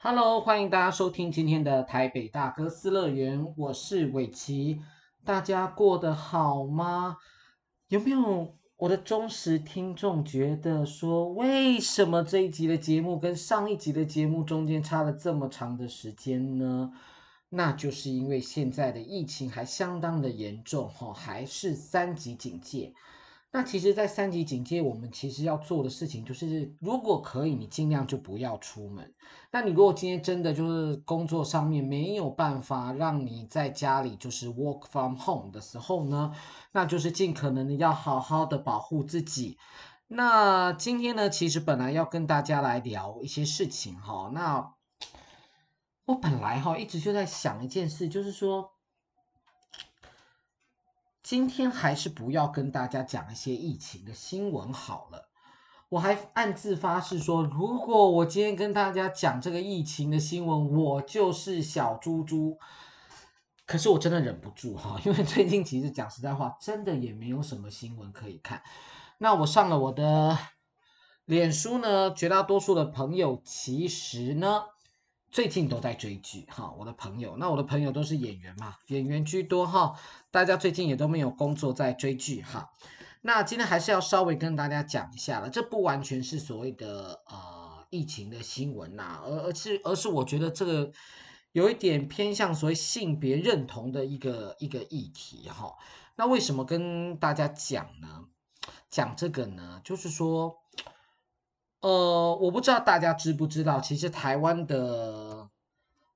Hello，欢迎大家收听今天的台北大哥斯乐园，我是伟奇，大家过得好吗？有没有我的忠实听众觉得说，为什么这一集的节目跟上一集的节目中间差了这么长的时间呢？那就是因为现在的疫情还相当的严重，哈，还是三级警戒。那其实，在三级警戒，我们其实要做的事情就是，如果可以，你尽量就不要出门。那你如果今天真的就是工作上面没有办法让你在家里就是 work from home 的时候呢，那就是尽可能的要好好的保护自己。那今天呢，其实本来要跟大家来聊一些事情哈。那我本来哈一直就在想一件事，就是说。今天还是不要跟大家讲一些疫情的新闻好了。我还暗自发誓说，如果我今天跟大家讲这个疫情的新闻，我就是小猪猪。可是我真的忍不住哈，因为最近其实讲实在话，真的也没有什么新闻可以看。那我上了我的脸书呢，绝大多数的朋友其实呢。最近都在追剧哈，我的朋友，那我的朋友都是演员嘛，演员居多哈，大家最近也都没有工作在追剧哈。那今天还是要稍微跟大家讲一下了，这不完全是所谓的呃疫情的新闻呐，而而是而是我觉得这个有一点偏向所谓性别认同的一个一个议题哈。那为什么跟大家讲呢？讲这个呢，就是说。呃，我不知道大家知不知道，其实台湾的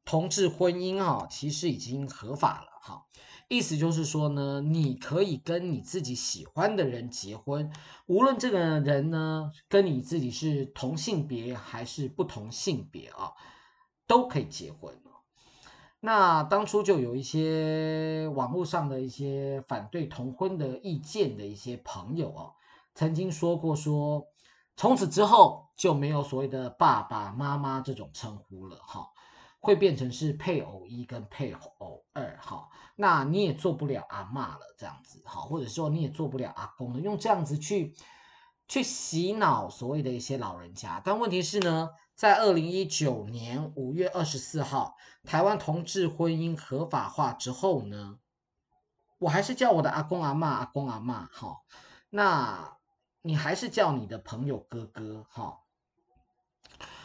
同志婚姻啊，其实已经合法了哈。意思就是说呢，你可以跟你自己喜欢的人结婚，无论这个人呢跟你自己是同性别还是不同性别啊，都可以结婚。那当初就有一些网络上的一些反对同婚的意见的一些朋友啊，曾经说过说。从此之后就没有所谓的爸爸妈妈这种称呼了哈，会变成是配偶一跟配偶二哈，那你也做不了阿嬷了这样子哈，或者说你也做不了阿公了，用这样子去去洗脑所谓的一些老人家。但问题是呢，在二零一九年五月二十四号，台湾同志婚姻合法化之后呢，我还是叫我的阿公阿嬷阿公阿嬷哈，那。你还是叫你的朋友哥哥哈，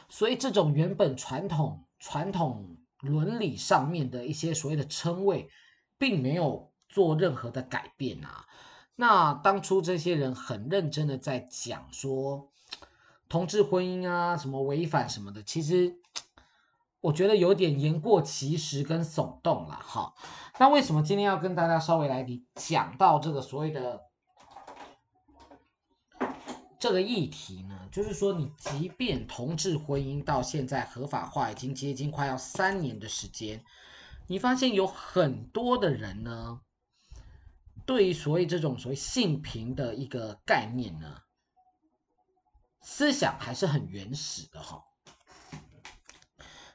所以这种原本传统传统伦理上面的一些所谓的称谓，并没有做任何的改变啊。那当初这些人很认真的在讲说，同志婚姻啊什么违反什么的，其实我觉得有点言过其实跟耸动了哈。那为什么今天要跟大家稍微来讲到这个所谓的？这个议题呢，就是说，你即便同志婚姻到现在合法化，已经接近快要三年的时间，你发现有很多的人呢，对于所谓这种所谓性平的一个概念呢，思想还是很原始的哈。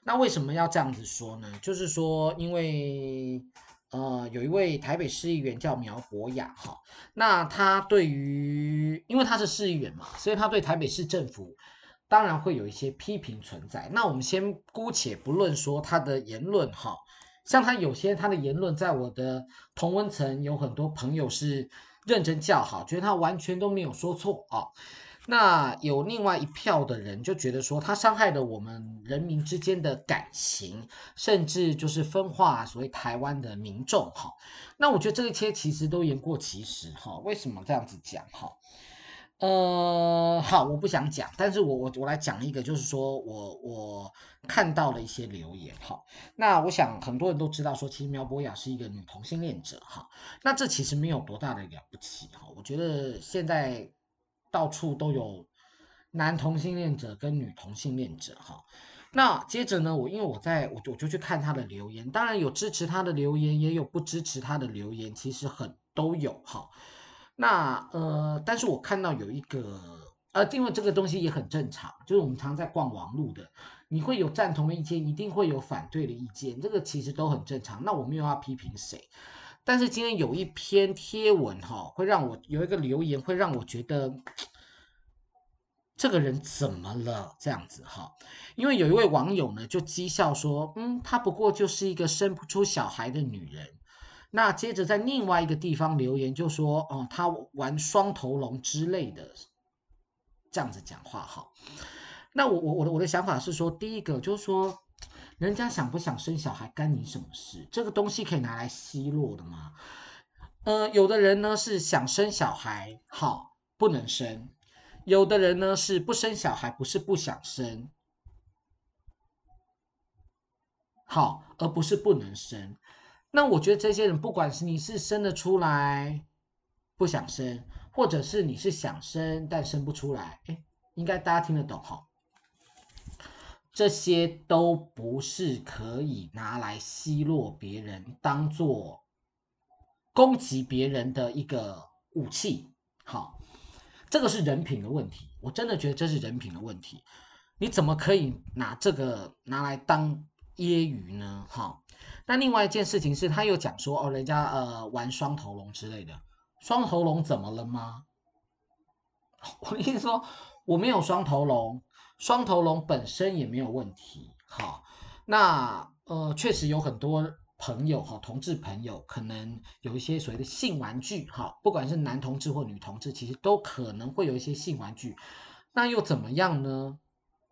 那为什么要这样子说呢？就是说，因为。呃，有一位台北市议员叫苗博雅哈，那他对于，因为他是市议员嘛，所以他对台北市政府当然会有一些批评存在。那我们先姑且不论说他的言论哈，像他有些他的言论，在我的同温层有很多朋友是认真叫好，觉得他完全都没有说错啊。那有另外一票的人就觉得说，他伤害了我们人民之间的感情，甚至就是分化所谓台湾的民众哈。那我觉得这一切其实都言过其实哈。为什么这样子讲哈？呃，好，我不想讲，但是我我我来讲一个，就是说我我看到了一些留言哈。那我想很多人都知道说，其实苗博雅是一个女同性恋者哈。那这其实没有多大的了不起哈。我觉得现在。到处都有男同性恋者跟女同性恋者哈，那接着呢，我因为我在我我就去看他的留言，当然有支持他的留言，也有不支持他的留言，其实很都有哈。那呃，但是我看到有一个呃，因为这个东西也很正常，就是我们常在逛网路的，你会有赞同的意见，一定会有反对的意见，这个其实都很正常。那我没有要批评谁。但是今天有一篇贴文哈，会让我有一个留言，会让我觉得这个人怎么了？这样子哈，因为有一位网友呢就讥笑说，嗯，她不过就是一个生不出小孩的女人。那接着在另外一个地方留言就说，哦，她玩双头龙之类的，这样子讲话哈。那我我我的我的想法是说，第一个就是说，人家想不想生小孩干你什么事？这个东西可以拿来奚落的吗？呃，有的人呢是想生小孩，好，不能生。有的人呢是不生小孩，不是不想生，好，而不是不能生。那我觉得这些人，不管是你是生得出来，不想生，或者是你是想生但生不出来，哎，应该大家听得懂哈。这些都不是可以拿来奚落别人，当做攻击别人的一个武器，好。这个是人品的问题，我真的觉得这是人品的问题。你怎么可以拿这个拿来当揶揄呢？哈，那另外一件事情是，他又讲说哦，人家呃玩双头龙之类的，双头龙怎么了吗？我跟你说，我没有双头龙，双头龙本身也没有问题。好，那呃确实有很多。朋友哈，同志朋友可能有一些所谓的性玩具哈，不管是男同志或女同志，其实都可能会有一些性玩具，那又怎么样呢？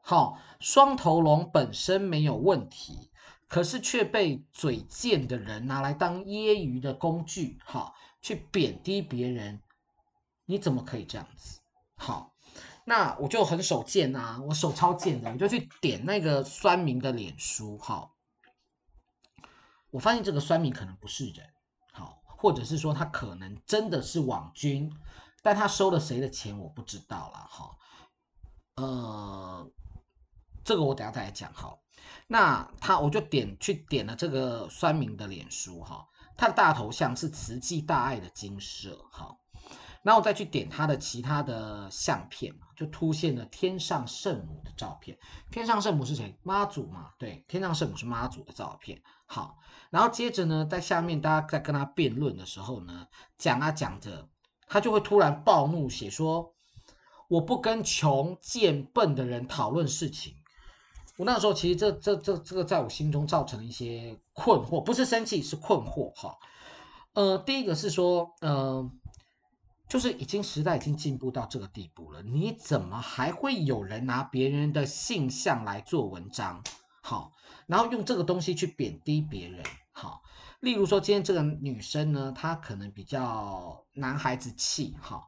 好，双头龙本身没有问题，可是却被嘴贱的人拿来当揶揄的工具，哈，去贬低别人，你怎么可以这样子？好，那我就很手贱啊，我手超贱的，我就去点那个酸民的脸书，哈。我发现这个酸民可能不是人，好，或者是说他可能真的是网军，但他收了谁的钱我不知道了，哈，呃，这个我等下再来讲，好，那他我就点去点了这个酸民的脸书，哈，他的大头像是慈济大爱的精舍，哈。然后我再去点他的其他的相片，就出现了天上圣母的照片。天上圣母是谁？妈祖嘛，对，天上圣母是妈祖的照片。好，然后接着呢，在下面大家在跟他辩论的时候呢，讲啊讲着，他就会突然暴怒，写说：“我不跟穷贱笨的人讨论事情。”我那时候其实这这这这个在我心中造成一些困惑，不是生气，是困惑。哈，呃，第一个是说，呃。就是已经时代已经进步到这个地步了，你怎么还会有人拿别人的性向来做文章？好，然后用这个东西去贬低别人。好，例如说今天这个女生呢，她可能比较男孩子气，哈，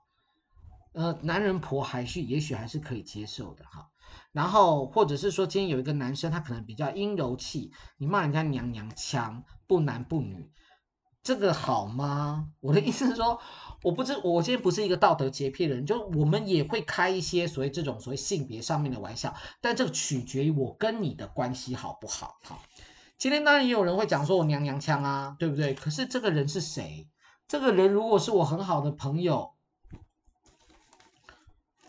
呃，男人婆还是也许还是可以接受的，哈。然后或者是说今天有一个男生，他可能比较阴柔气，你骂人家娘娘腔，不男不女。这个好吗？我的意思是说，我不知我今天不是一个道德洁癖的人，就我们也会开一些所谓这种所谓性别上面的玩笑，但这取决于我跟你的关系好不好？好，今天当然也有人会讲说我娘娘腔啊，对不对？可是这个人是谁？这个人如果是我很好的朋友，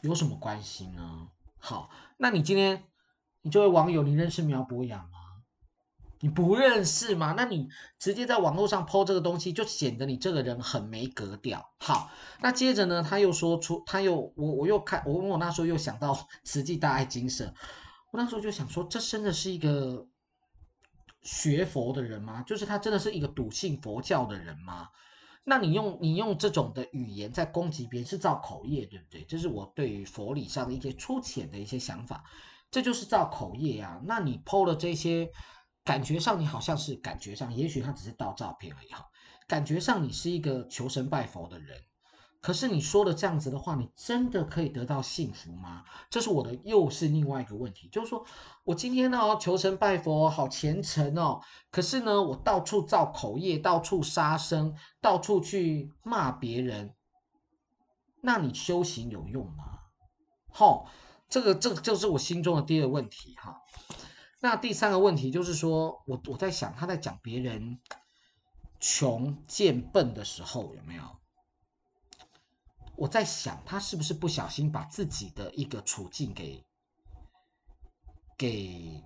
有什么关系呢？好，那你今天你这位网友，你认识苗博洋？你不认识吗？那你直接在网络上 po 这个东西，就显得你这个人很没格调。好，那接着呢，他又说出，他又我我又看，我我那时候又想到慈济大爱精舍，我那时候就想说，这真的是一个学佛的人吗？就是他真的是一个笃信佛教的人吗？那你用你用这种的语言在攻击别人，是造口业，对不对？这是我对于佛理上的一些粗浅的一些想法，这就是造口业呀、啊。那你 po 了这些。感觉上你好像是感觉上，也许他只是盗照片而已哈。感觉上你是一个求神拜佛的人，可是你说了这样子的话，你真的可以得到幸福吗？这是我的又是另外一个问题，就是说我今天呢求神拜佛，好虔诚哦，可是呢我到处造口业，到处杀生，到处去骂别人，那你修行有用吗？好，这个这个就是我心中的第二个问题哈。那第三个问题就是说，我我在想他在讲别人穷贱笨的时候有没有？我在想他是不是不小心把自己的一个处境给给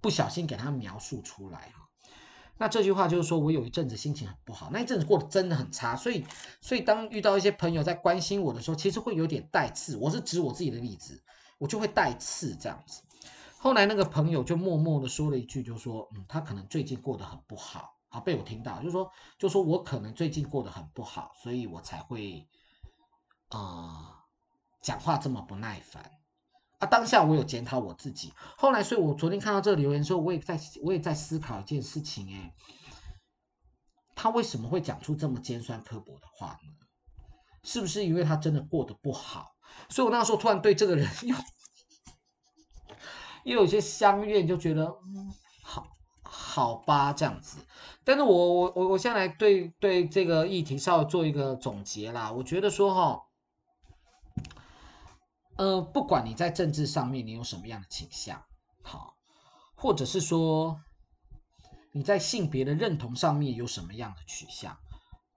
不小心给他描述出来哈？那这句话就是说我有一阵子心情很不好，那一阵子过得真的很差，所以所以当遇到一些朋友在关心我的时候，其实会有点带刺。我是指我自己的例子，我就会带刺这样子。后来那个朋友就默默的说了一句，就说嗯，他可能最近过得很不好啊，被我听到，就说就说我可能最近过得很不好，所以我才会啊、讲话这么不耐烦。啊，当下我有检讨我自己。后来，所以我昨天看到这个留言的时候，我也在我也在思考一件事情，哎，他为什么会讲出这么尖酸刻薄的话呢？是不是因为他真的过得不好？所以我那时候突然对这个人又 又有些相怨，就觉得嗯，好，好吧，这样子。但是我我我我现在来对对这个议题稍微做一个总结啦。我觉得说哈。呃，不管你在政治上面你有什么样的倾向，好，或者是说你在性别的认同上面有什么样的取向，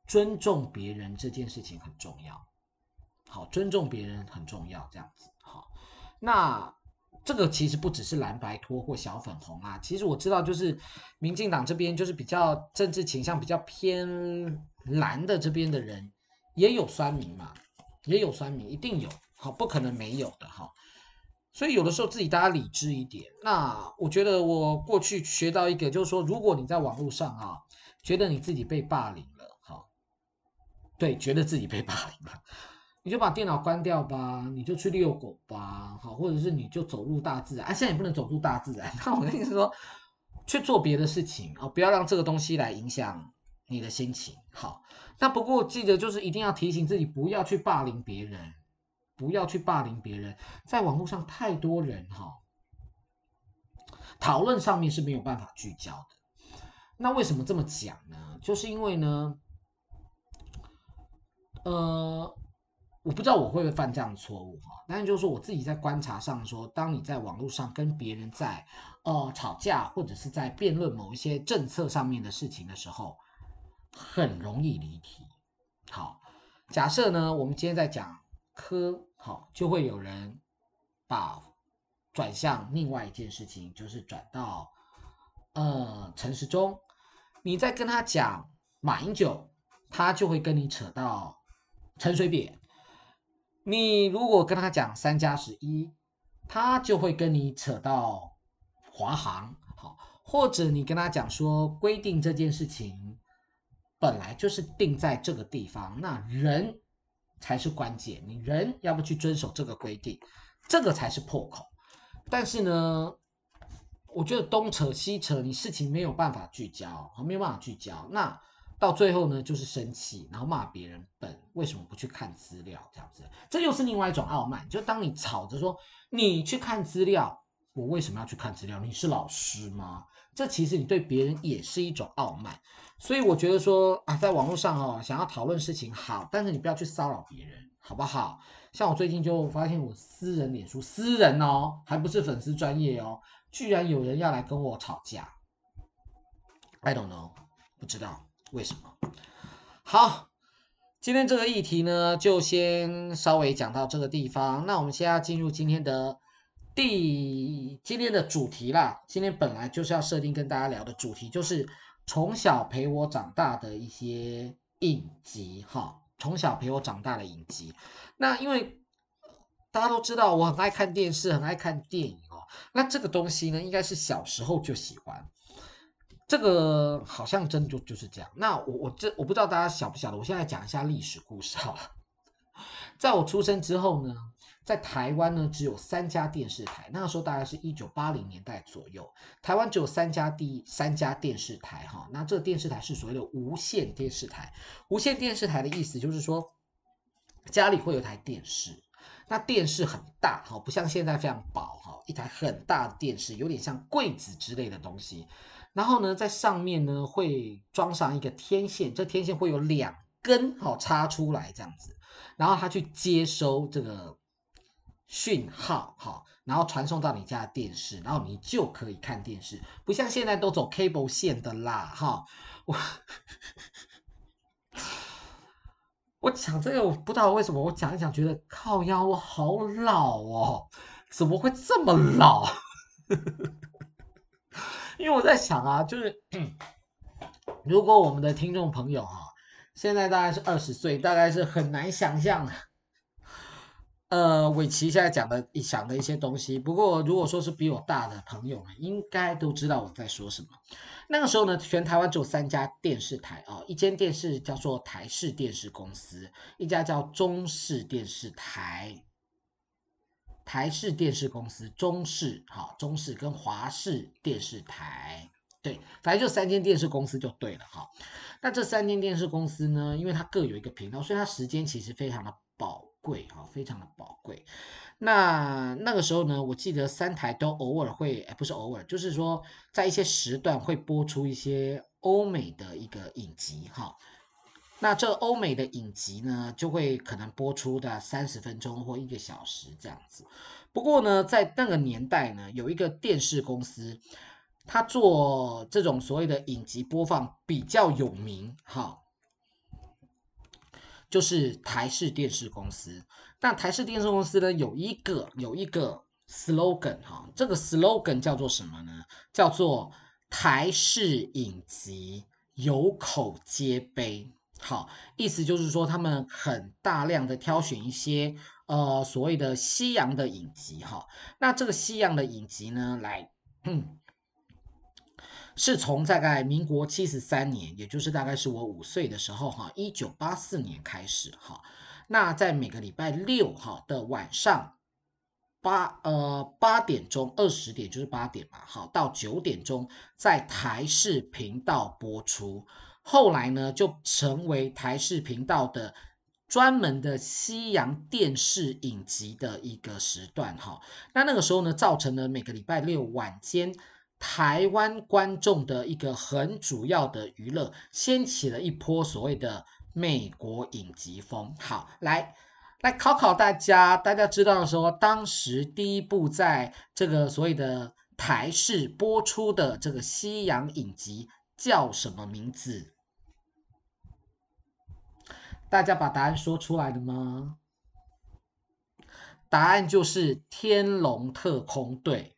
尊重别人这件事情很重要，好，尊重别人很重要，这样子，好，那这个其实不只是蓝白拖或小粉红啊，其实我知道就是民进党这边就是比较政治倾向比较偏蓝的这边的人也有酸民嘛，也有酸民，一定有。好，不可能没有的哈，所以有的时候自己大家理智一点。那我觉得我过去学到一个，就是说，如果你在网络上啊，觉得你自己被霸凌了，哈，对，觉得自己被霸凌了，你就把电脑关掉吧，你就去遛狗吧，好，或者是你就走入大自然。啊，现在也不能走入大自然，那我跟你说，去做别的事情啊，不要让这个东西来影响你的心情。好，那不过记得就是一定要提醒自己，不要去霸凌别人。不要去霸凌别人，在网络上太多人哈，讨论上面是没有办法聚焦的。那为什么这么讲呢？就是因为呢，呃，我不知道我会不会犯这样的错误哈，但是就是说我自己在观察上说，当你在网络上跟别人在呃吵架，或者是在辩论某一些政策上面的事情的时候，很容易离题。好，假设呢，我们今天在讲科。好，就会有人把转向另外一件事情，就是转到呃陈时中。你在跟他讲马英九，他就会跟你扯到陈水扁。你如果跟他讲三加十一，他就会跟你扯到华航。好，或者你跟他讲说规定这件事情本来就是定在这个地方，那人。才是关键，你人要不去遵守这个规定，这个才是破口。但是呢，我觉得东扯西扯，你事情没有办法聚焦，没有办法聚焦。那到最后呢，就是生气，然后骂别人笨，为什么不去看资料？这样子，这又是另外一种傲慢。就当你吵着说你去看资料，我为什么要去看资料？你是老师吗？这其实你对别人也是一种傲慢。所以我觉得说啊，在网络上哦，想要讨论事情好，但是你不要去骚扰别人，好不好？像我最近就发现我私人脸书私人哦，还不是粉丝专业哦，居然有人要来跟我吵架。I don't know，不知道为什么。好，今天这个议题呢，就先稍微讲到这个地方。那我们现在要进入今天的第今天的主题啦。今天本来就是要设定跟大家聊的主题就是。从小陪我长大的一些影集，哈，从小陪我长大的影集。那因为大家都知道我很爱看电视，很爱看电影哦。那这个东西呢，应该是小时候就喜欢。这个好像真的就就是这样。那我我这我不知道大家晓不晓得，我现在讲一下历史故事好了。在我出生之后呢。在台湾呢，只有三家电视台。那个时候大概是一九八零年代左右，台湾只有三家第三家电视台哈。那这个电视台是所谓的无线电视台。无线电视台的意思就是说，家里会有台电视，那电视很大哈，不像现在非常薄哈，一台很大的电视，有点像柜子之类的东西。然后呢，在上面呢会装上一个天线，这天线会有两根好插出来这样子，然后它去接收这个。讯号好，然后传送到你家的电视，然后你就可以看电视，不像现在都走 cable 线的啦哈。我我讲这个，我不知道为什么，我讲一讲觉得靠腰，我好老哦，怎么会这么老？因为我在想啊，就是如果我们的听众朋友哈，现在大概是二十岁，大概是很难想象，呃，伟奇现在讲的想的一些东西。不过如果说是比我大的朋友们，应该都知道我在说什么。那个时候呢，全台湾只有三家电视台啊，一间电视叫做台视电视公司，一家叫中视电视台。台视电视公司、中视好，中视跟华视电视台，对，反正就三间电视公司就对了哈。那这三间电视公司呢，因为它各有一个频道，所以它时间其实非常的宝贵哈，非常的宝贵。那那个时候呢，我记得三台都偶尔会，不是偶尔，就是说在一些时段会播出一些欧美的一个影集哈。那这欧美的影集呢，就会可能播出的三十分钟或一个小时这样子。不过呢，在那个年代呢，有一个电视公司，他做这种所谓的影集播放比较有名，哈，就是台视电视公司。那台视电视公司呢，有一个有一个 slogan，哈，这个 slogan 叫做什么呢？叫做台视影集有口皆碑。好，意思就是说，他们很大量的挑选一些呃所谓的西洋的影集哈。那这个西洋的影集呢，来，嗯，是从大概民国七十三年，也就是大概是我五岁的时候哈，一九八四年开始哈。那在每个礼拜六哈的晚上八呃八点钟二十点就是八点嘛，好到九点钟在台视频道播出。后来呢，就成为台视频道的专门的西洋电视影集的一个时段哈。那那个时候呢，造成了每个礼拜六晚间台湾观众的一个很主要的娱乐，掀起了一波所谓的美国影集风。好，来来考考大家，大家知道说，当时第一部在这个所谓的台视播出的这个西洋影集叫什么名字？大家把答案说出来的吗？答案就是《天龙特空队》，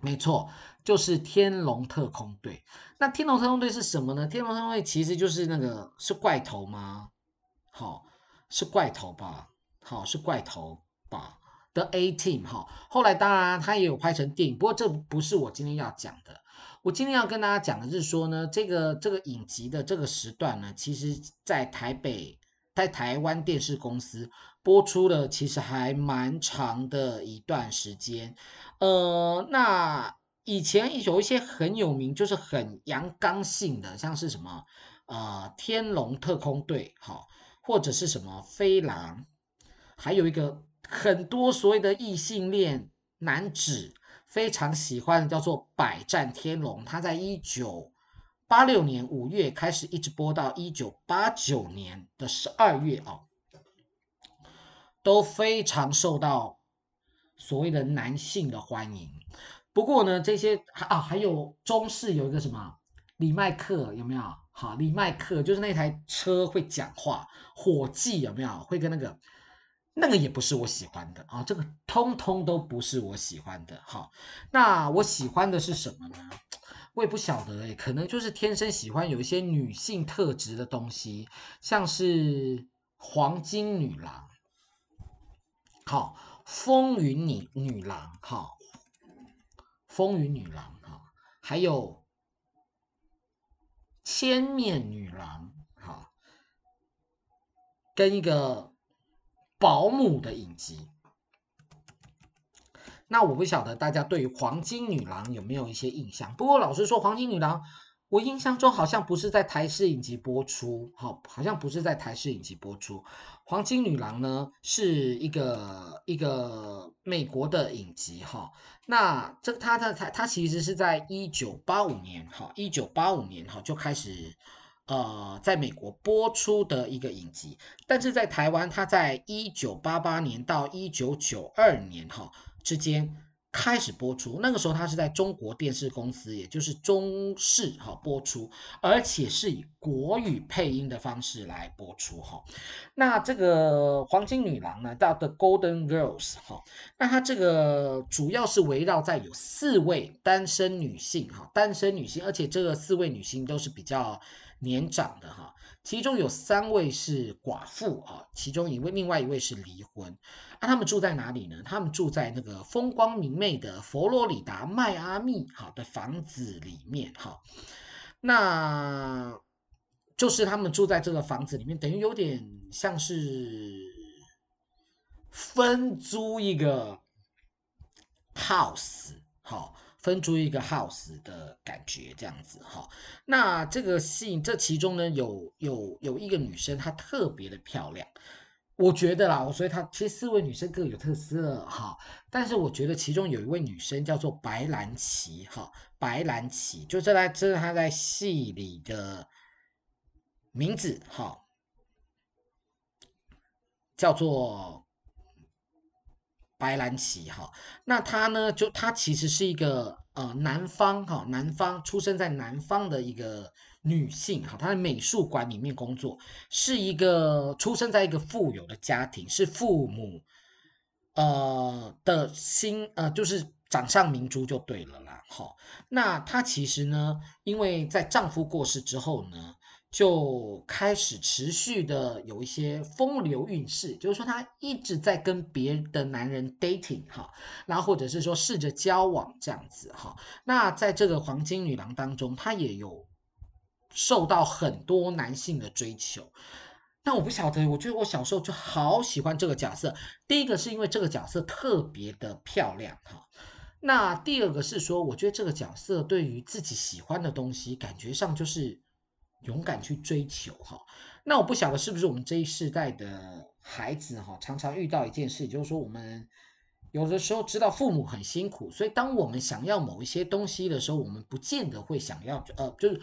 没错，就是《天龙特空队》。那《天龙特工队》是什么呢？《天龙特工队》其实就是那个是怪头吗？好，是怪头吧？好，是怪头吧 The A Team 哈。后来当然他也有拍成电影，不过这不是我今天要讲的。我今天要跟大家讲的是说呢，这个这个影集的这个时段呢，其实在台北，在台湾电视公司播出了，其实还蛮长的一段时间。呃，那以前有一些很有名，就是很阳刚性的，像是什么呃《天龙特工队》好，或者是什么飞狼，还有一个很多所谓的异性恋男子。非常喜欢的叫做《百战天龙》，它在一九八六年五月开始，一直播到一九八九年的十二月哦，都非常受到所谓的男性的欢迎。不过呢，这些啊，还有中式有一个什么李麦克有没有？好，李麦克就是那台车会讲话，火计有没有？会跟那个。那个也不是我喜欢的啊，这个通通都不是我喜欢的。好，那我喜欢的是什么呢？我也不晓得诶，可能就是天生喜欢有一些女性特质的东西，像是黄金女郎，好，风云女女郎，好，风云女郎，哈，还有千面女郎，好，跟一个。保姆的影集，那我不晓得大家对于黄金女郎有没有一些印象？不过老实说，黄金女郎，我印象中好像不是在台视影集播出，好，好像不是在台视影集播出。黄金女郎呢，是一个一个美国的影集，哈。那这它的它它其实是在一九八五年，哈，一九八五年，哈就开始。呃，在美国播出的一个影集，但是在台湾，它在一九八八年到一九九二年哈之间开始播出，那个时候它是在中国电视公司，也就是中视哈播出，而且是以国语配音的方式来播出哈。那这个黄金女郎呢，叫 The Golden Girls 哈，那它这个主要是围绕在有四位单身女性哈，单身女性，而且这个四位女性都是比较年长的哈，其中有三位是寡妇啊，其中一位，另外一位是离婚。那、啊、他们住在哪里呢？他们住在那个风光明媚的佛罗里达迈阿密哈的房子里面哈。那就是他们住在这个房子里面，等于有点像是分租一个 house 好，分出一个 house 的感觉这样子哈。那这个戏这其中呢，有有有一个女生，她特别的漂亮。我觉得啦，所以她其实四位女生各有特色哈，但是我觉得其中有一位女生叫做白兰琪哈，白兰琪就这在这是她在戏里的名字哈，叫做白兰奇哈，那她呢就她其实是一个呃南方哈，南方出生在南方的一个。女性哈，她在美术馆里面工作，是一个出生在一个富有的家庭，是父母呃的心呃，就是掌上明珠就对了啦。好，那她其实呢，因为在丈夫过世之后呢，就开始持续的有一些风流韵事，就是说她一直在跟别的男人 dating 哈，然后或者是说试着交往这样子哈。那在这个黄金女郎当中，她也有。受到很多男性的追求，但我不晓得，我觉得我小时候就好喜欢这个角色。第一个是因为这个角色特别的漂亮哈，那第二个是说，我觉得这个角色对于自己喜欢的东西，感觉上就是勇敢去追求哈。那我不晓得是不是我们这一世代的孩子哈，常常遇到一件事，就是说我们有的时候知道父母很辛苦，所以当我们想要某一些东西的时候，我们不见得会想要呃，就是。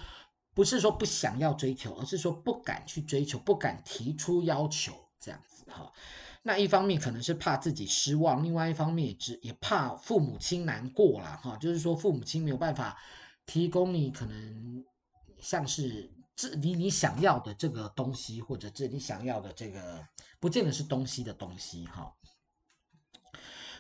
不是说不想要追求，而是说不敢去追求，不敢提出要求，这样子哈。那一方面可能是怕自己失望，另外一方面也也怕父母亲难过了哈。就是说父母亲没有办法提供你可能像是这你你想要的这个东西，或者这你想要的这个不见得是东西的东西哈。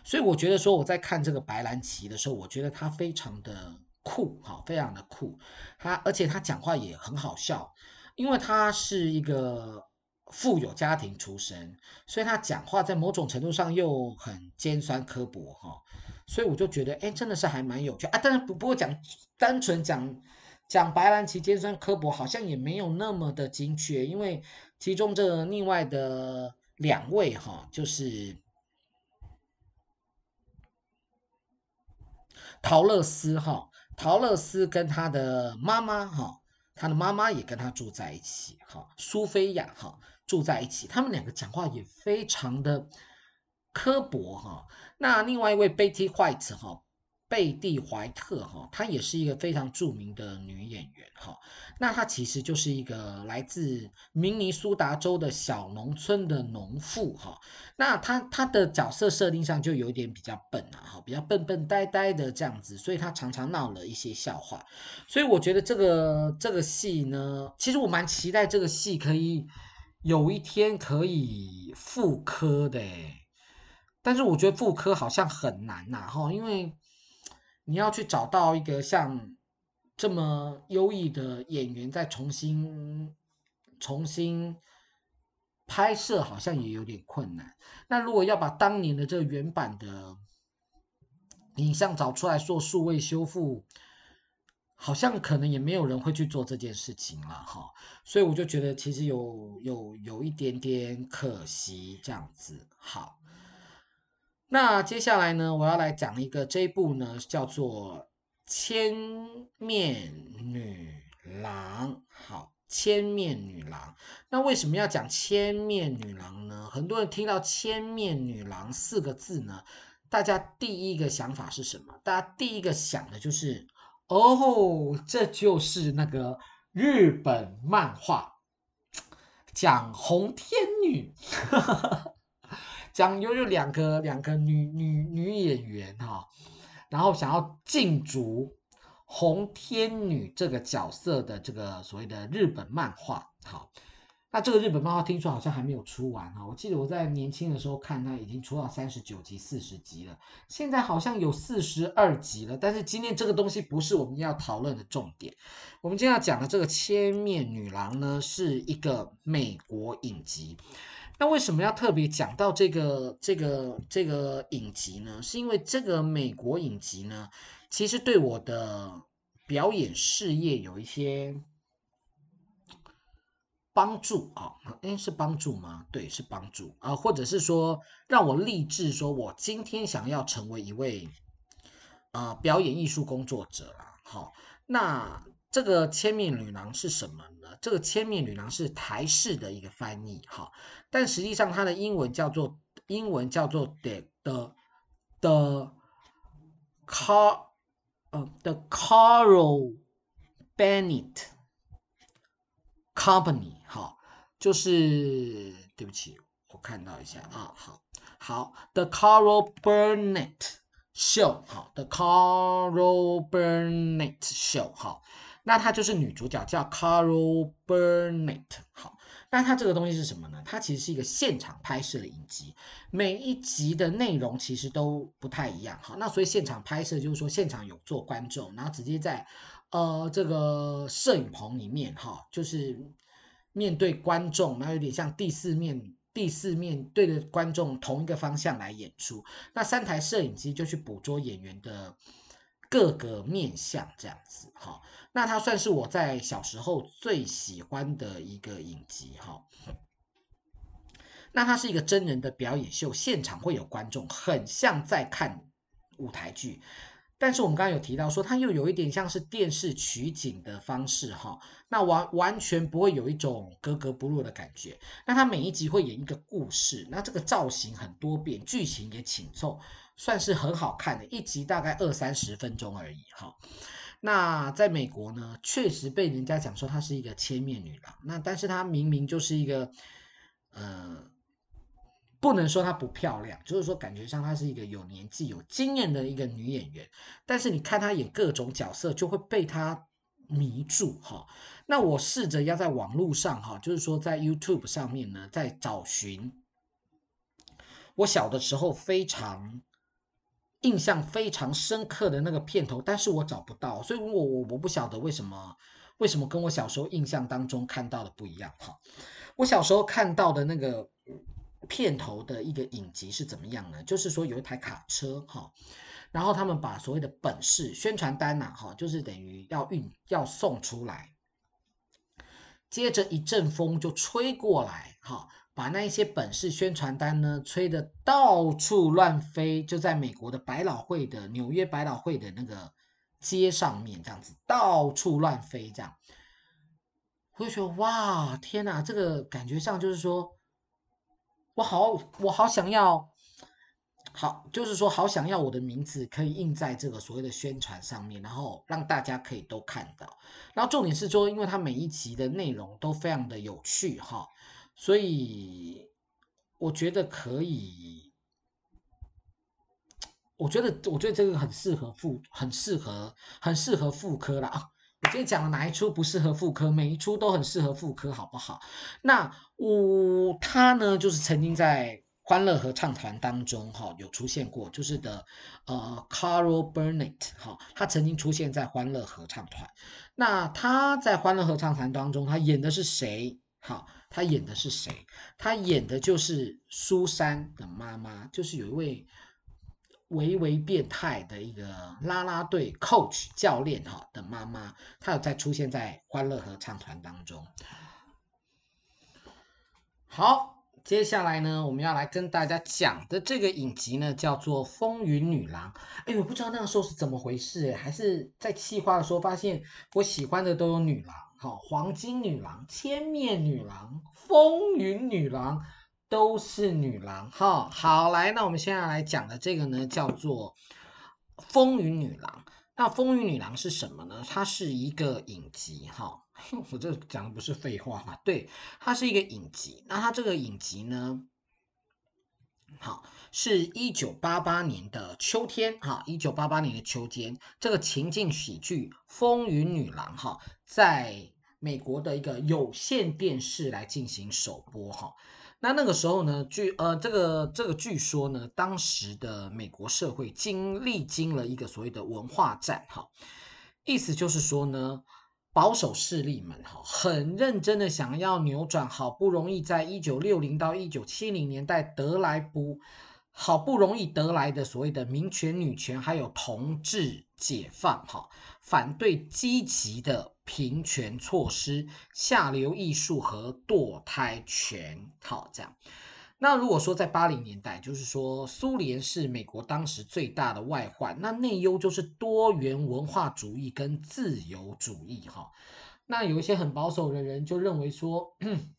所以我觉得说我在看这个白兰奇的时候，我觉得他非常的。酷哈，非常的酷，他而且他讲话也很好笑，因为他是一个富有家庭出身，所以他讲话在某种程度上又很尖酸刻薄哈，所以我就觉得哎，真的是还蛮有趣啊。但是不不过讲单纯讲讲白兰琪尖酸刻薄，好像也没有那么的精确，因为其中这另外的两位哈，就是陶乐丝哈。陶乐丝跟他的妈妈哈，他的妈妈也跟他住在一起哈，苏菲亚哈住在一起，他们两个讲话也非常的刻薄哈。那另外一位 Betty White 哈。贝蒂怀特哈，她也是一个非常著名的女演员哈。那她其实就是一个来自明尼苏达州的小农村的农妇哈。那她她的角色设定上就有点比较笨啊哈，比较笨笨呆呆的这样子，所以她常常闹了一些笑话。所以我觉得这个这个戏呢，其实我蛮期待这个戏可以有一天可以复刻的，但是我觉得复刻好像很难呐哈，因为。你要去找到一个像这么优异的演员，再重新重新拍摄，好像也有点困难。那如果要把当年的这个原版的影像找出来做数位修复，好像可能也没有人会去做这件事情了哈。所以我就觉得其实有有有一点点可惜这样子。好。那接下来呢，我要来讲一个这一部呢，叫做《千面女郎》。好，《千面女郎》。那为什么要讲《千面女郎》呢？很多人听到“千面女郎”四个字呢，大家第一个想法是什么？大家第一个想的就是，哦，这就是那个日本漫画，讲红天女。讲有有两个两个女女女演员哈，然后想要进驻红天女这个角色的这个所谓的日本漫画。好。那这个日本漫画听说好像还没有出完哈，我记得我在年轻的时候看，它已经出到三十九集、四十集了，现在好像有四十二集了。但是今天这个东西不是我们要讨论的重点，我们今天要讲的这个《千面女郎》呢，是一个美国影集。那为什么要特别讲到这个这个这个影集呢？是因为这个美国影集呢，其实对我的表演事业有一些。帮助啊，哎，是帮助吗？对，是帮助啊，或者是说让我立志，说我今天想要成为一位啊、表演艺术工作者啦。好，那这个千面女郎是什么呢？这个千面女郎是台式的一个翻译，哈，但实际上它的英文叫做英文叫做 the the the car 呃 the Carol Bennett。Company 哈，就是对不起，我看到一下啊，好，好，The Carol Burnett Show，好，The Carol Burnett Show，好，那她就是女主角叫 Carol Burnett，好，那她这个东西是什么呢？它其实是一个现场拍摄的影集，每一集的内容其实都不太一样，好，那所以现场拍摄就是说现场有做观众，然后直接在。呃，这个摄影棚里面哈，就是面对观众，然后有点像第四面，第四面对着观众同一个方向来演出。那三台摄影机就去捕捉演员的各个面相，这样子哈。那它算是我在小时候最喜欢的一个影集哈。那它是一个真人的表演秀，现场会有观众，很像在看舞台剧。但是我们刚刚有提到说，它又有一点像是电视取景的方式哈，那完完全不会有一种格格不入的感觉。那它每一集会演一个故事，那这个造型很多变，剧情也紧凑，算是很好看的。一集大概二三十分钟而已哈。那在美国呢，确实被人家讲说她是一个千面女郎，那但是她明明就是一个，呃。不能说她不漂亮，就是说感觉上她是一个有年纪、有经验的一个女演员。但是你看她演各种角色，就会被她迷住哈。那我试着要在网络上哈，就是说在 YouTube 上面呢，在找寻我小的时候非常印象非常深刻的那个片头，但是我找不到，所以我我我不晓得为什么为什么跟我小时候印象当中看到的不一样哈。我小时候看到的那个。片头的一个影集是怎么样呢？就是说有一台卡车哈，然后他们把所谓的本事宣传单呐哈，就是等于要运要送出来，接着一阵风就吹过来哈，把那一些本事宣传单呢吹得到处乱飞，就在美国的百老汇的纽约百老汇的那个街上面这样子到处乱飞这样，我就说哇天哪，这个感觉上就是说。我好，我好想要，好，就是说，好想要我的名字可以印在这个所谓的宣传上面，然后让大家可以都看到。然后重点是说，因为它每一集的内容都非常的有趣哈，所以我觉得可以，我觉得，我觉得这个很适合妇，很适合，很适合复刻啦。我今天讲的哪一出不适合妇科？每一出都很适合妇科，好不好？那我他呢，就是曾经在欢乐合唱团当中哈有出现过，就是的呃 Carol Burnett 哈，他曾经出现在欢乐合唱团。那他在欢乐合唱团当中，他演的是谁？好，他演的是谁？他演的就是苏珊的妈妈，就是有一位。微微变态的一个啦啦队 coach 教练哈的妈妈，她有在出现在欢乐合唱团当中。好，接下来呢，我们要来跟大家讲的这个影集呢，叫做《风云女郎》。哎，我不知道那个时候是怎么回事，还是在企划的时候发现我喜欢的都有女郎，好，黄金女郎、千面女郎、风云女郎。都是女郎哈，好来，那我们现在来讲的这个呢，叫做《风云女郎》。那《风云女郎》是什么呢？它是一个影集哈，我这讲的不是废话嘛？对，它是一个影集。那它这个影集呢，好，是一九八八年的秋天，哈，一九八八年的秋天，这个情境喜剧《风云女郎》哈，在美国的一个有线电视来进行首播，哈。那那个时候呢，据呃这个这个据说呢，当时的美国社会经历经了一个所谓的文化战，哈，意思就是说呢，保守势力们哈很认真的想要扭转，好不容易在一九六零到一九七零年代得来不好不容易得来的所谓的民权、女权还有同志解放，哈，反对积极的。平权措施、下流艺术和堕胎权，好，这样。那如果说在八零年代，就是说苏联是美国当时最大的外患，那内忧就是多元文化主义跟自由主义，哈。那有一些很保守的人就认为说。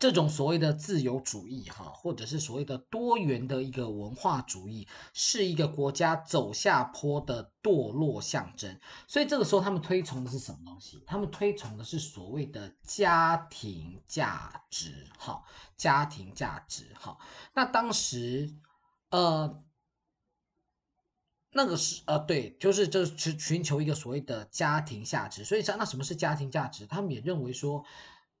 这种所谓的自由主义，哈，或者是所谓的多元的一个文化主义，是一个国家走下坡的堕落象征。所以这个时候，他们推崇的是什么东西？他们推崇的是所谓的家庭价值，哈，家庭价值，哈。那当时，呃，那个是呃，对，就是就是寻求一个所谓的家庭价值。所以，那什么是家庭价值？他们也认为说。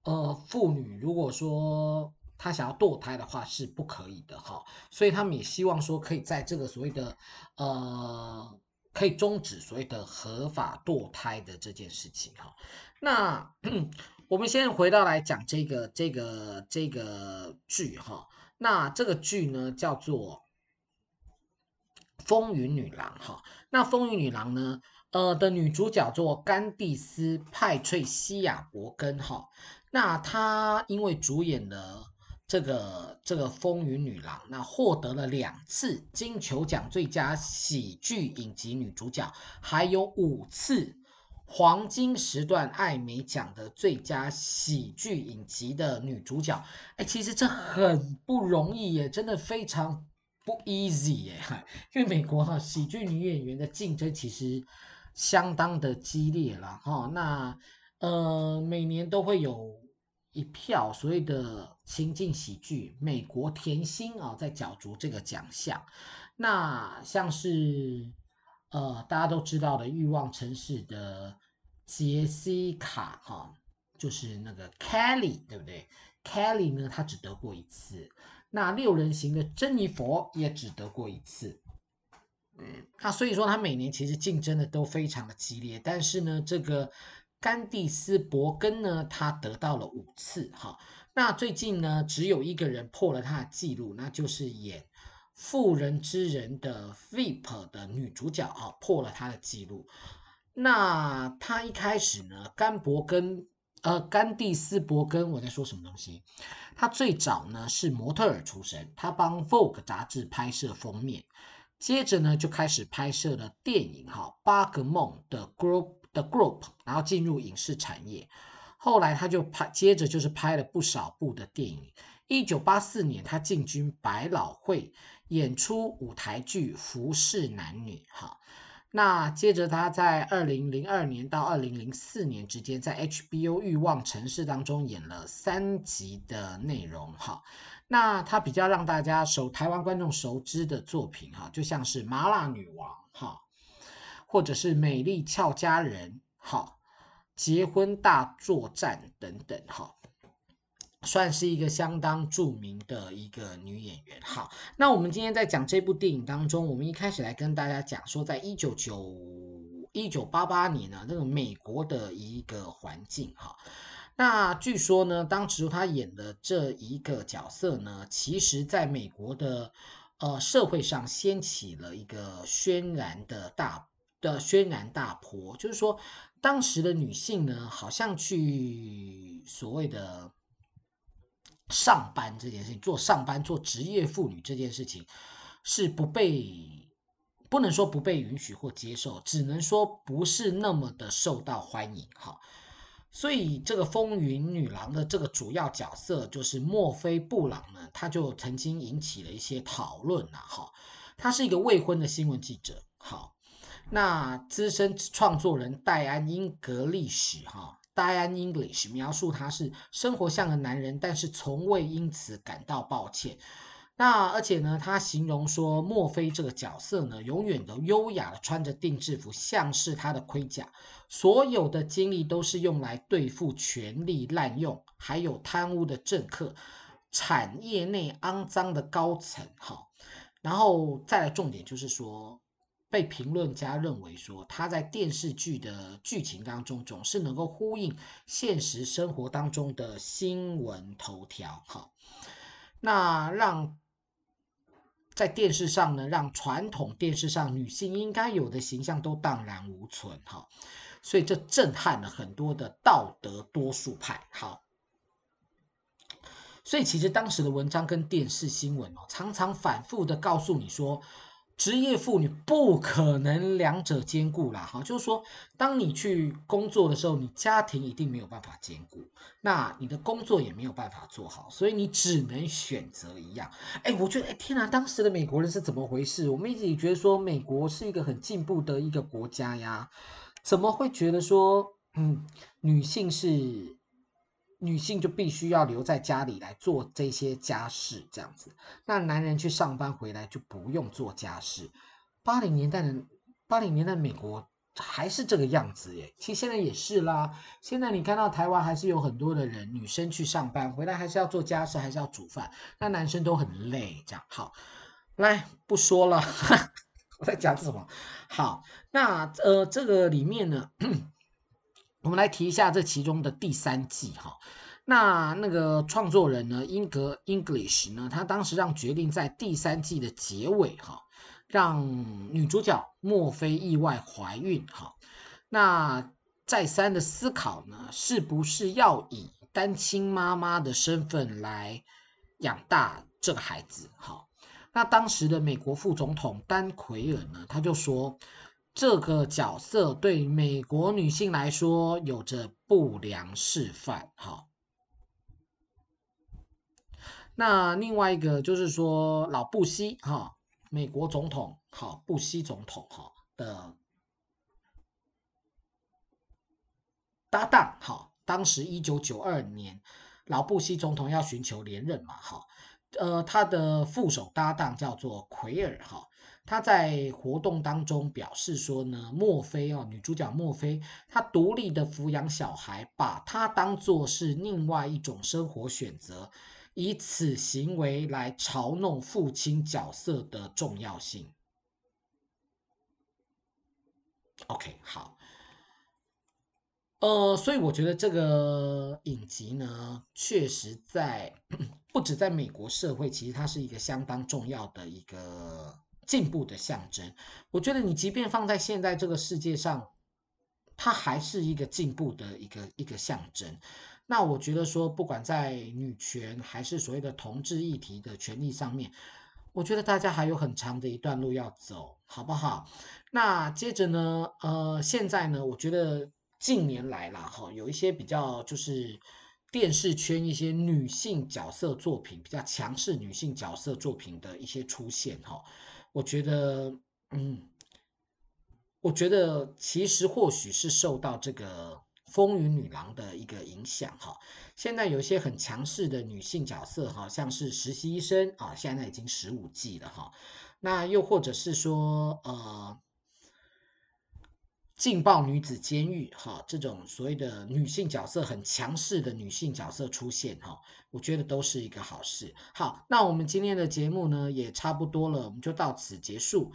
呃，妇女如果说她想要堕胎的话是不可以的哈，所以他们也希望说可以在这个所谓的呃，可以终止所谓的合法堕胎的这件事情哈。那 我们先回到来讲这个这个这个剧哈，那这个剧呢叫做《风云女郎》哈，那《风云女郎》呢，呃的女主角做甘蒂斯派翠西亚伯根哈。那她因为主演了这个这个《风云女郎》，那获得了两次金球奖最佳喜剧影集女主角，还有五次黄金时段艾美奖的最佳喜剧影集的女主角。哎，其实这很不容易耶，真的非常不 easy 耶。因为美国哈喜剧女演员的竞争其实相当的激烈了哈。那呃，每年都会有。一票所谓的情境喜剧，美国甜心啊，在角逐这个奖项。那像是呃，大家都知道的《欲望城市》的杰西卡哈，就是那个 Kelly，对不对？Kelly 呢，他只得过一次。那六人行的珍妮佛也只得过一次。嗯，那所以说他每年其实竞争的都非常的激烈，但是呢，这个。甘蒂斯伯根呢，他得到了五次哈。那最近呢，只有一个人破了他的记录，那就是演《妇人之仁》的 Veep 的女主角啊，破了他的记录。那他一开始呢，甘伯根呃，甘蒂斯伯根，我在说什么东西？他最早呢是模特儿出身，他帮 Vogue 杂志拍摄封面，接着呢就开始拍摄了电影哈，《八个梦》的 Group。The Group，然后进入影视产业，后来他就拍，接着就是拍了不少部的电影。一九八四年，他进军百老汇，演出舞台剧《服侍男女》。哈，那接着他在二零零二年到二零零四年之间，在 HBO《欲望城市》当中演了三集的内容。哈，那他比较让大家熟，台湾观众熟知的作品，哈，就像是《麻辣女王》。哈。或者是美丽俏佳人，好，结婚大作战等等，好，算是一个相当著名的一个女演员。好，那我们今天在讲这部电影当中，我们一开始来跟大家讲说，在一九九一九八八年呢，那个美国的一个环境，哈，那据说呢，当时他演的这一个角色呢，其实在美国的呃社会上掀起了一个轩然的大。的轩然大波，就是说，当时的女性呢，好像去所谓的上班这件事情，做上班做职业妇女这件事情，是不被，不能说不被允许或接受，只能说不是那么的受到欢迎哈。所以这个风云女郎的这个主要角色就是墨菲布朗呢，他就曾经引起了一些讨论呐哈。他是一个未婚的新闻记者，好。那资深创作人戴安英格利什哈，戴安 English 描述他是生活像个男人，但是从未因此感到抱歉。那而且呢，他形容说，墨菲这个角色呢，永远都优雅的穿着定制服，像是他的盔甲，所有的精力都是用来对付权力滥用，还有贪污的政客，产业内肮脏的高层。哈，然后再来重点就是说，被评论家认为说，他在电视剧的剧情当中总是能够呼应现实生活当中的新闻头条。哈，那让。在电视上呢，让传统电视上女性应该有的形象都荡然无存哈，所以这震撼了很多的道德多数派。好，所以其实当时的文章跟电视新闻哦，常常反复的告诉你说。职业妇女不可能两者兼顾啦，哈，就是说，当你去工作的时候，你家庭一定没有办法兼顾，那你的工作也没有办法做好，所以你只能选择一样。哎，我觉得，哎，天哪，当时的美国人是怎么回事？我们一直觉得说美国是一个很进步的一个国家呀，怎么会觉得说，嗯，女性是？女性就必须要留在家里来做这些家事，这样子。那男人去上班回来就不用做家事。八零年代的八零年代美国还是这个样子耶，其实现在也是啦。现在你看到台湾还是有很多的人，女生去上班回来还是要做家事，还是要煮饭。那男生都很累，这样。好，来不说了，我在讲什么？好，那呃这个里面呢。我们来提一下这其中的第三季哈，那那个创作人呢，英格 English 呢，他当时让决定在第三季的结尾哈，让女主角墨菲意外怀孕哈，那再三的思考呢，是不是要以单亲妈妈的身份来养大这个孩子哈？那当时的美国副总统丹奎尔呢，他就说。这个角色对美国女性来说有着不良示范，哈。那另外一个就是说，老布希，哈，美国总统，哈，布希总统，哈的搭档，哈，当时一九九二年，老布希总统要寻求连任嘛，哈，呃，他的副手搭档叫做奎尔，哈。他在活动当中表示说呢，墨菲哦，女主角墨菲，她独立的抚养小孩，把她当作是另外一种生活选择，以此行为来嘲弄父亲角色的重要性。OK，好，呃，所以我觉得这个影集呢，确实在 不止在美国社会，其实它是一个相当重要的一个。进步的象征，我觉得你即便放在现在这个世界上，它还是一个进步的一个一个象征。那我觉得说，不管在女权还是所谓的同志议题的权利上面，我觉得大家还有很长的一段路要走，好不好？那接着呢，呃，现在呢，我觉得近年来啦，哈，有一些比较就是电视圈一些女性角色作品比较强势女性角色作品的一些出现，哈。我觉得，嗯，我觉得其实或许是受到这个《风云女郎》的一个影响哈。现在有一些很强势的女性角色哈，像是实习医生啊，现在已经十五季了哈。那又或者是说，呃。劲爆女子监狱，哈，这种所谓的女性角色很强势的女性角色出现，哈，我觉得都是一个好事。好，那我们今天的节目呢也差不多了，我们就到此结束。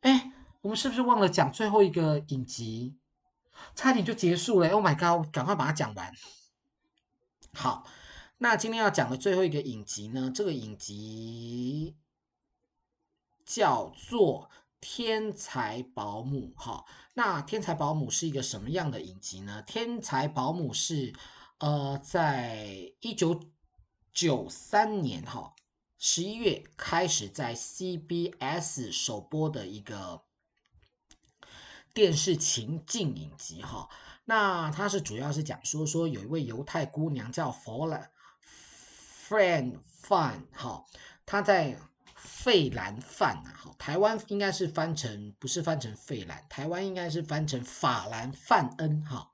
哎，我们是不是忘了讲最后一个影集？差点就结束了，Oh my god！赶快把它讲完。好，那今天要讲的最后一个影集呢，这个影集叫做。天才保姆，哈，那天才保姆是一个什么样的影集呢？天才保姆是，呃，在一九九三年哈十一月开始在 CBS 首播的一个电视情境影集哈。那它是主要是讲说说有一位犹太姑娘叫弗兰 Fran Fan 哈，她在。费兰范啊，好，台湾应该是翻成，不是翻成费兰，台湾应该是翻成法兰范恩哈。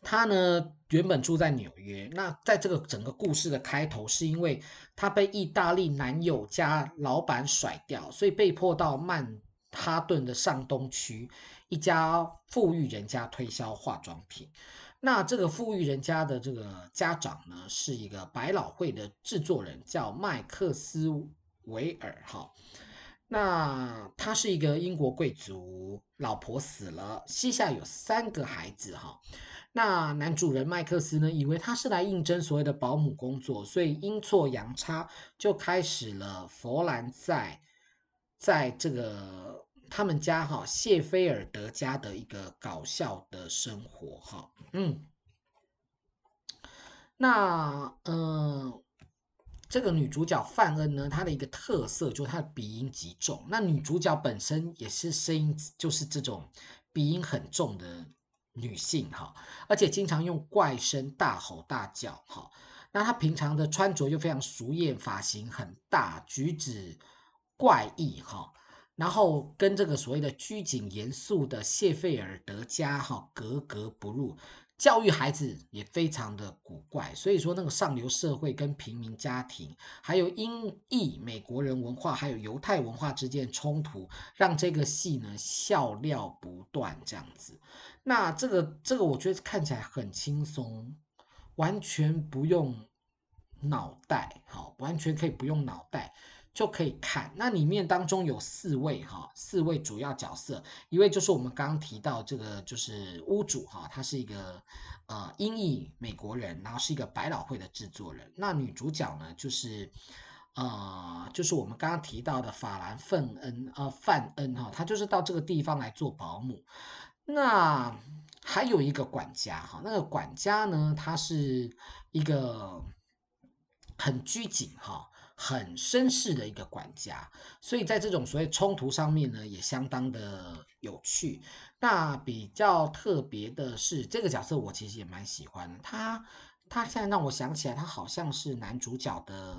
他呢原本住在纽约，那在这个整个故事的开头，是因为他被意大利男友加老板甩掉，所以被迫到曼哈顿的上东区一家富裕人家推销化妆品。那这个富裕人家的这个家长呢，是一个百老汇的制作人，叫麦克斯韦尔哈。那他是一个英国贵族，老婆死了，膝下有三个孩子哈。那男主人麦克斯呢，以为他是来应征所谓的保姆工作，所以阴错阳差就开始了佛兰在在这个他们家哈谢菲尔德家的一个搞笑的生活哈。嗯，那嗯。呃这个女主角范恩呢，她的一个特色就是她的鼻音极重。那女主角本身也是声音就是这种鼻音很重的女性哈，而且经常用怪声大吼大叫哈。那她平常的穿着又非常俗艳，发型很大，举止怪异哈。然后跟这个所谓的拘谨严肃的谢菲尔德家哈格格不入。教育孩子也非常的古怪，所以说那个上流社会跟平民家庭，还有英裔美国人文化，还有犹太文化之间的冲突，让这个戏呢笑料不断这样子。那这个这个我觉得看起来很轻松，完全不用脑袋，好，完全可以不用脑袋。就可以看，那里面当中有四位哈，四位主要角色，一位就是我们刚刚提到这个就是屋主哈，他是一个呃英裔美国人，然后是一个百老汇的制作人。那女主角呢，就是呃就是我们刚刚提到的法兰奋恩呃范恩哈，她就是到这个地方来做保姆。那还有一个管家哈，那个管家呢，他是一个很拘谨哈。很绅士的一个管家，所以在这种所谓冲突上面呢，也相当的有趣。那比较特别的是，这个角色我其实也蛮喜欢的。他他现在让我想起来，他好像是男主角的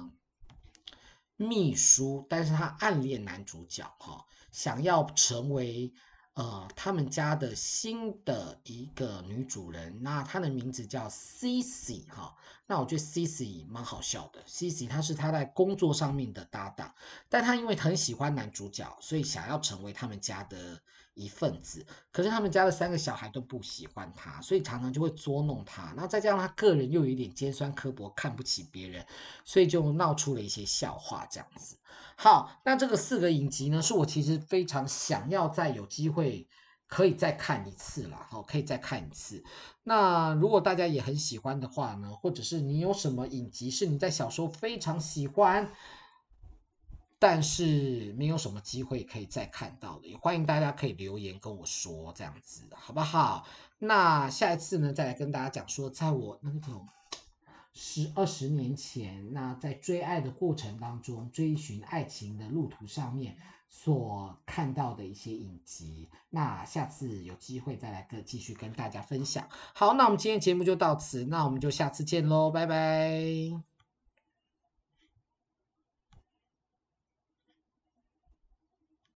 秘书，但是他暗恋男主角哈，想要成为。呃，他们家的新的一个女主人，那她的名字叫 Cici 哈，那我觉得 Cici 蛮好笑的。Cici 她是她在工作上面的搭档，但她因为很喜欢男主角，所以想要成为他们家的一份子。可是他们家的三个小孩都不喜欢他，所以常常就会捉弄他。那再加上他个人又有一点尖酸刻薄，看不起别人，所以就闹出了一些笑话这样子。好，那这个四个影集呢，是我其实非常想要再有机会可以再看一次了，好，可以再看一次。那如果大家也很喜欢的话呢，或者是你有什么影集是你在小时候非常喜欢，但是没有什么机会可以再看到的，也欢迎大家可以留言跟我说，这样子好不好？那下一次呢，再来跟大家讲说，在我那个。十二十年前，那在追爱的过程当中，追寻爱情的路途上面所看到的一些影集，那下次有机会再来跟继续跟大家分享。好，那我们今天节目就到此，那我们就下次见喽，拜拜。